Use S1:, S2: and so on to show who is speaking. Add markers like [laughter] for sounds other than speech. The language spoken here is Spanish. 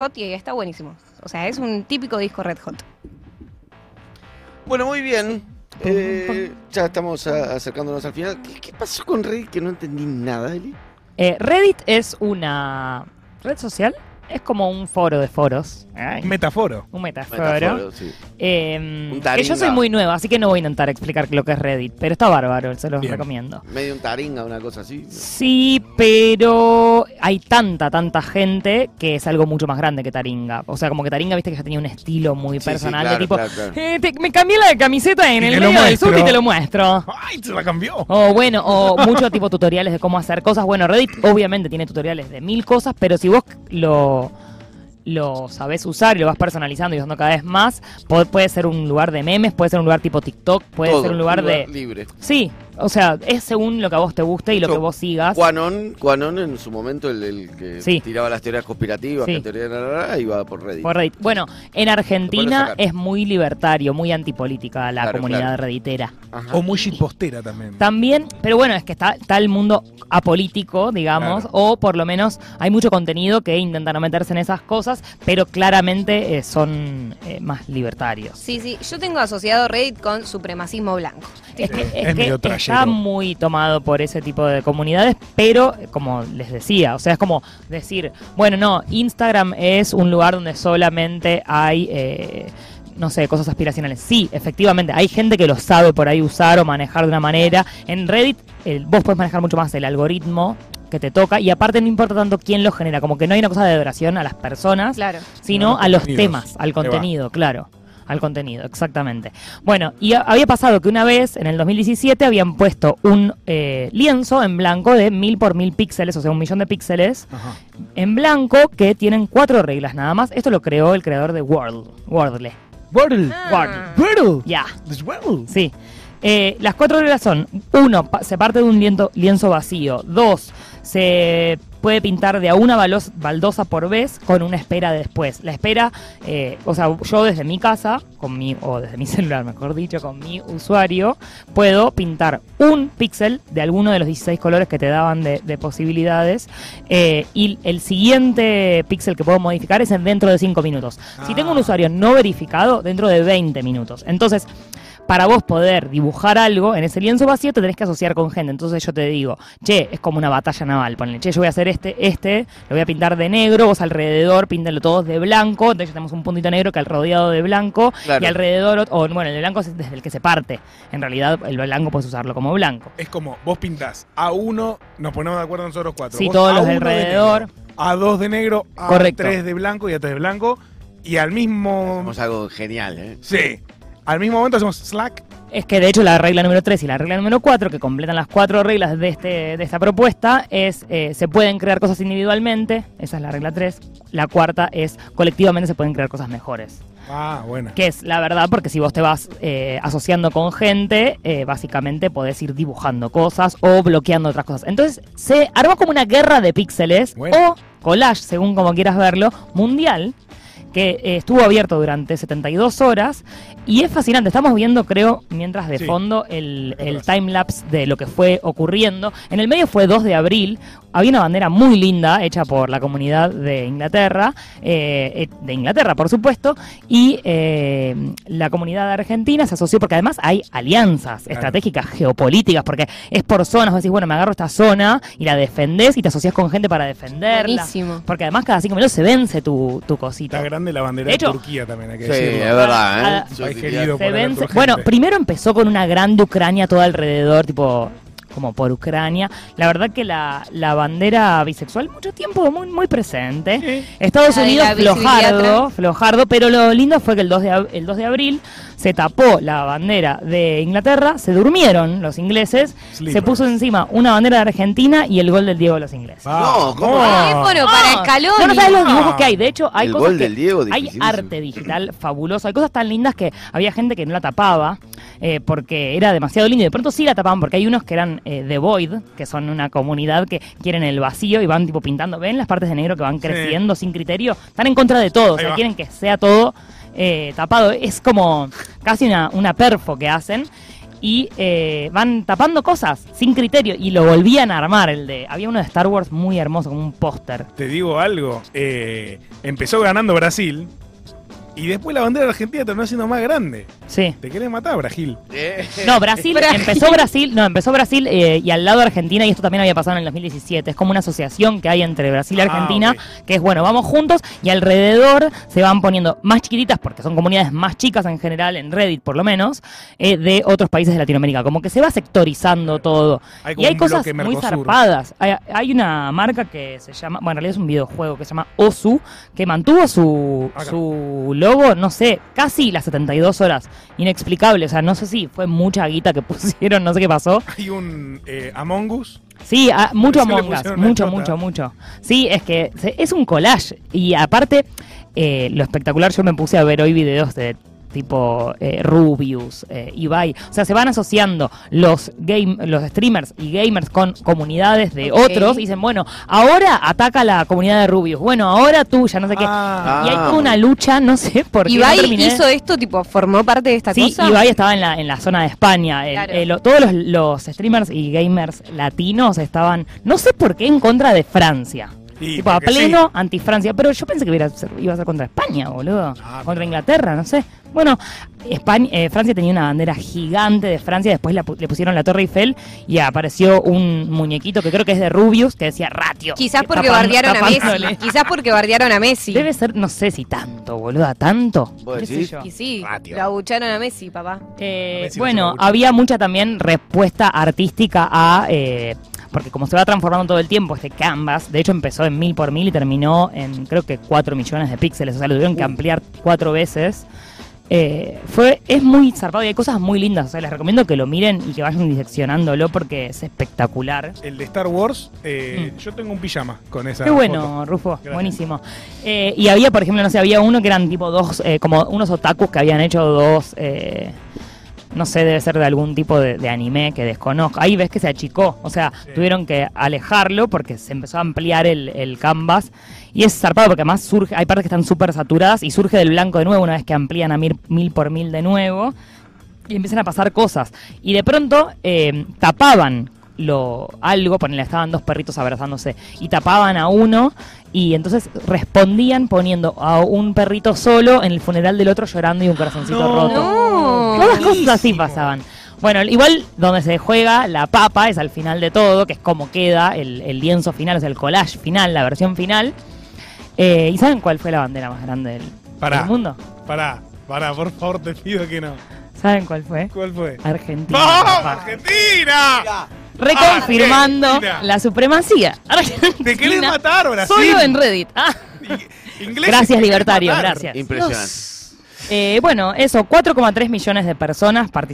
S1: Hot y está buenísimo. O sea, es un típico disco Red Hot.
S2: Bueno, muy bien. Eh, ya estamos a- acercándonos al final. ¿Qué, qué pasó con Reddit que no entendí nada, Eli?
S3: Eh, Reddit es una red social, es como un foro de foros. Ay,
S4: Metaforo.
S3: un metaforo.
S2: Metáforo, sí.
S3: Eh,
S2: Un
S3: que yo soy muy nueva, así que no voy a intentar explicar lo que es Reddit, pero está bárbaro, se los
S4: Bien.
S3: recomiendo.
S2: Medio un taringa, una cosa así.
S3: Sí, pero hay tanta, tanta gente que es algo mucho más grande que Taringa. O sea, como que Taringa, viste que ya tenía un estilo muy
S2: Sí, sí,
S3: personal
S2: claro,
S3: de tipo,
S2: claro, claro.
S3: "Eh, te- me cambié la camiseta en
S4: Y
S3: el medio del sur y te lo muestro.
S4: ¡Ay, se la cambió!
S3: O bueno, o mucho tipo tutoriales de cómo hacer cosas. Bueno, Reddit obviamente tiene tutoriales de mil cosas, pero si vos lo, lo sabés usar y lo vas personalizando y usando cada vez más, puede ser un lugar de memes, puede ser un lugar tipo TikTok, puede
S2: Todo,
S3: ser un lugar de...
S2: libre.
S3: Sí, o sea, es según lo que a vos te guste y lo
S2: Yo-
S3: que vos sigas.
S2: Quanon, Quanon en su momento, el, el que
S3: Sí.
S2: tiraba las teorías conspirativas,
S3: Sí.
S2: que teoría la, la, la, iba por Reddit.
S3: Por Reddit. Bueno, en Argentina es muy libertario, muy antipolítica la
S2: Claro,
S3: comunidad
S2: claro.
S3: redditera.
S2: Ajá.
S4: O muy shitpostera también.
S3: También, pero bueno, es que está, está el mundo apolítico, digamos,
S4: Claro.
S3: o por lo menos hay mucho contenido que intenta no meterse en esas cosas, pero claramente eh, son eh, más libertarios.
S1: Sí, sí. Yo tengo asociado Reddit con supremacismo blanco.
S3: Es que,
S4: Es
S3: es que
S4: medio
S3: está muy tomado por ese tipo de comunidades, pero como les decía, o sea, es como decir, bueno, no, Instagram es un lugar donde solamente hay... eh, no sé, cosas aspiracionales. Sí, efectivamente, hay gente que lo sabe por ahí usar o manejar de una manera. En Reddit, el- vos puedes manejar mucho más el algoritmo que te toca y aparte no importa tanto quién lo genera, como que no hay una cosa de adoración a las personas,
S1: Claro.
S3: sino
S4: No,
S3: a los
S4: contenidos.
S3: temas, al contenido, claro. Al contenido, exactamente. Bueno, y había pasado que una vez, en el 2017, habían puesto un eh, lienzo en blanco de mil por mil píxeles, o sea, un millón de píxeles,
S4: Ajá.
S3: en blanco que tienen cuatro reglas nada más. Esto lo creó el creador de Wordle. Wordle.
S4: Wordle.
S1: Ah.
S4: Wordle.
S3: Ya.
S4: Wordle.
S3: Sí. Eh, las cuatro reglas son, uno, pa- se parte de un lienzo, lienzo vacío. Dos, se puede pintar de a una baldosa por vez con una espera después. La espera, eh, o sea, yo desde mi casa, con mi, o desde mi [laughs] celular, mejor dicho, con mi usuario, puedo pintar un píxel de alguno de los 16 colores que te daban de, de posibilidades eh, y el siguiente píxel que puedo modificar es en dentro de 5 minutos. Si tengo un
S4: Ah.
S3: usuario no verificado, dentro de 20 minutos. Entonces, para vos poder dibujar algo en ese lienzo vacío te tenés que asociar con gente. Entonces yo te digo, che, es como una batalla naval. Ponle, che, yo voy a hacer este, este, lo voy a pintar de negro, vos alrededor píntenlo todos de blanco. Entonces ya tenemos un puntito negro que al rodeado de blanco
S2: Claro.
S3: y alrededor, o bueno, el de blanco es desde el que se parte. En realidad el blanco puedes usarlo como blanco.
S4: Es como, vos pintás a uno, nos ponemos de acuerdo nosotros cuatro.
S3: Sí,
S4: Vos
S3: todos
S4: a
S3: los de alrededor.
S4: negro, a dos de negro, a
S3: Correcto.
S4: tres de blanco y a tres de blanco. Y al mismo...
S2: Hacemos algo genial, ¿eh?
S4: Sí. Al mismo momento hacemos slack.
S3: Es que de hecho la regla número 3 y la regla número 4, que completan las cuatro reglas de, este, de esta propuesta, es eh, se pueden crear cosas individualmente, esa es la regla 3. La cuarta es colectivamente se pueden crear cosas mejores.
S4: Ah, bueno.
S3: Que es la verdad, porque si vos te vas eh, asociando con gente, eh, básicamente podés ir dibujando cosas o bloqueando otras cosas. Entonces se armó como una guerra de píxeles
S4: Bueno.
S3: o collage, según como quieras verlo, mundial que eh, estuvo abierto durante 72 horas y es fascinante. Estamos viendo, creo, mientras de
S4: Sí.
S3: fondo, el, el timelapse de lo que fue ocurriendo. En el medio fue 2 de abril. Había una bandera muy linda hecha por la comunidad de Inglaterra, eh, eh, de Inglaterra, por supuesto, y eh, la comunidad de Argentina se asoció porque además hay alianzas
S4: Claro.
S3: estratégicas geopolíticas, porque es por zonas. Vos decís, bueno, me agarro esta zona y la defendés y te asociás con gente para defenderla.
S1: Buenísimo.
S3: Porque además cada cinco minutos se vence tu, tu cosita.
S4: Está grande la bandera
S3: De
S4: de,
S3: hecho-
S4: Turquía también, hay que
S2: Sí,
S4: decirlo.
S2: es verdad, ¿eh?
S3: Ah,
S2: Yo
S4: querido.
S3: Se
S4: por.
S3: Bueno, primero empezó con una grande Ucrania todo alrededor, tipo como por Ucrania. La verdad que la, la bandera bisexual mucho tiempo muy, muy presente.
S4: Sí.
S3: Estados
S1: La
S3: Unidos flojardo, flojardo, pero lo lindo fue que el 2 de, ab- el 2 de abril se tapó la bandera de Inglaterra, se durmieron los ingleses, se puso encima una bandera de Argentina y el gol del Diego de los ingleses.
S2: No, ¿cómo?
S1: Teléfono para Scaloni.
S3: No, no sabes los
S4: No.
S3: dibujos que hay. De hecho, hay
S2: El
S3: cosas
S2: gol
S3: que-
S2: del Diego,
S3: hay arte digital fabuloso. Hay cosas tan lindas que había gente que no la tapaba eh, porque era demasiado lindo. Y de pronto sí la tapaban porque hay unos que eran eh, The Void, que son una comunidad que quieren el vacío y van tipo pintando. ¿Ven las partes de negro que van
S4: Sí.
S3: creciendo sin criterio? Están en contra de todo. O sea,
S4: va.
S3: quieren que sea todo eh, tapado. Es como casi una, una perfo que hacen. y eh, van tapando cosas sin criterio y lo volvían a armar. El de había uno de Star Wars muy hermoso, como un póster.
S4: Te digo algo, eh, empezó ganando Brasil y después la bandera argentina terminó siendo más grande.
S3: Sí.
S4: Te querés matar, Brasil.
S3: No, Brasil,
S1: Brasil.
S3: empezó Brasil, no, empezó Brasil eh, y al lado Argentina, y esto también había pasado en el 2017. Es como una asociación que hay entre Brasil y
S4: Ah,
S3: Argentina, que es bueno, vamos juntos y alrededor se van poniendo más chiquititas, porque son comunidades más chicas en general, en Reddit por lo menos, eh, de otros países de Latinoamérica. Como que se va sectorizando todo.
S4: Hay
S3: y hay cosas muy zarpadas. Hay, hay una marca que se llama, bueno, en realidad es un videojuego que se llama Osu, que mantuvo su,
S4: Acá.
S3: su logo, no sé, casi las 72 horas. Inexplicable, o sea, no sé si fue mucha guita que [laughs] pusieron, no sé qué pasó.
S4: Hay un eh, Among Us.
S3: Sí, ah, mucho Among Us, mucho, mucho, mucho. Sí, es que es un collage. Y aparte, eh, lo espectacular, yo me puse a ver hoy videos de tipo eh, Rubius, eh, Ibai. O sea, se van asociando los game, los streamers y gamers con comunidades de otros. Y dicen, bueno, ahora ataca la comunidad de Rubius. Bueno, ahora tuya, no sé qué.
S4: Ah.
S3: y hay una lucha, no sé por qué.
S1: Ibai hizo esto, tipo, formó parte de esta
S3: Sí,
S1: cosa.
S3: Ibai estaba en la, en la zona de España. El-
S1: Claro.
S3: eh, lo- todos los, los streamers y gamers latinos estaban, no sé por qué, en contra de Francia. Tipo, a pleno
S4: sí.
S3: anti-Francia. Pero yo pensé que iba a ser, iba a ser contra España, boludo.
S4: Ah,
S3: contra Inglaterra, no sé. Bueno, España, eh, Francia tenía una bandera gigante de Francia. Después la le pusieron la Torre Eiffel y apareció un muñequito que creo que es de Rubius que decía Ratio.
S1: Quizás porque
S3: tapando-
S1: bardearon a. Messi. Quizás porque bardearon a Messi.
S3: Debe ser, no sé si tanto, boluda, tanto.
S2: ¿Vos
S3: ¿Qué sé
S2: decís?
S3: yo?
S1: Y sí,
S4: Ratio.
S1: lo abucharon a Messi, papá.
S3: Eh,
S4: Messi
S3: bueno, había mucha también respuesta artística a. eh, porque como se va transformando todo el tiempo este canvas, de hecho empezó en mil por mil y terminó en creo que 4 millones de píxeles, o sea, lo tuvieron que ampliar cuatro veces. Eh, fue, es muy zarpado y hay cosas muy lindas, o sea, les recomiendo que lo miren y que vayan diseccionándolo porque es espectacular.
S4: El de Star Wars, eh, yo tengo un pijama con esa
S3: Mm. Qué bueno,
S4: foto.
S3: Rufo,
S4: Gracias.
S3: buenísimo. Eh, y había, por ejemplo, no sé, había uno que eran tipo dos, como unos otakus que habían hecho dos, no sé, debe ser de algún tipo de, de anime que desconozco. Ahí ves que se achicó, o sea,
S4: Sí.
S3: tuvieron que alejarlo porque se empezó a ampliar el, el canvas. Y es zarpado porque además surge, hay partes que están súper saturadas y surge del blanco de nuevo una vez que amplían a mil, mil por mil de nuevo y empiezan a pasar cosas. Y de pronto eh, tapaban lo algo, ponele, estaban dos perritos abrazándose y tapaban a uno y entonces respondían poniendo a un perrito solo en el funeral del otro llorando y un corazoncito
S4: No.
S3: roto.
S1: No.
S3: Todas cosas así
S4: Buenísimo.
S3: pasaban. Bueno, igual donde se juega la papa es al final de todo, que es como queda el, el lienzo final, o sea, el collage final, la versión final. Eh, ¿Y saben cuál fue la bandera más grande del,
S4: Pará.
S3: del mundo?
S4: Pará, pará, por favor, te pido que no.
S3: ¿Saben cuál fue?
S4: ¿Cuál fue?
S3: Argentina.
S4: ¡Vamos. Argentina!
S3: Reconfirmando
S4: Argentina.
S3: la supremacía. Argentina. [laughs]
S4: ¿Te querés matar, Brasil?
S3: Solo en Reddit. Ah. Gracias, libertario,
S4: matar.
S3: gracias.
S2: Impresionante.
S3: Eh, bueno, eso, 4,3 millones de personas participaron.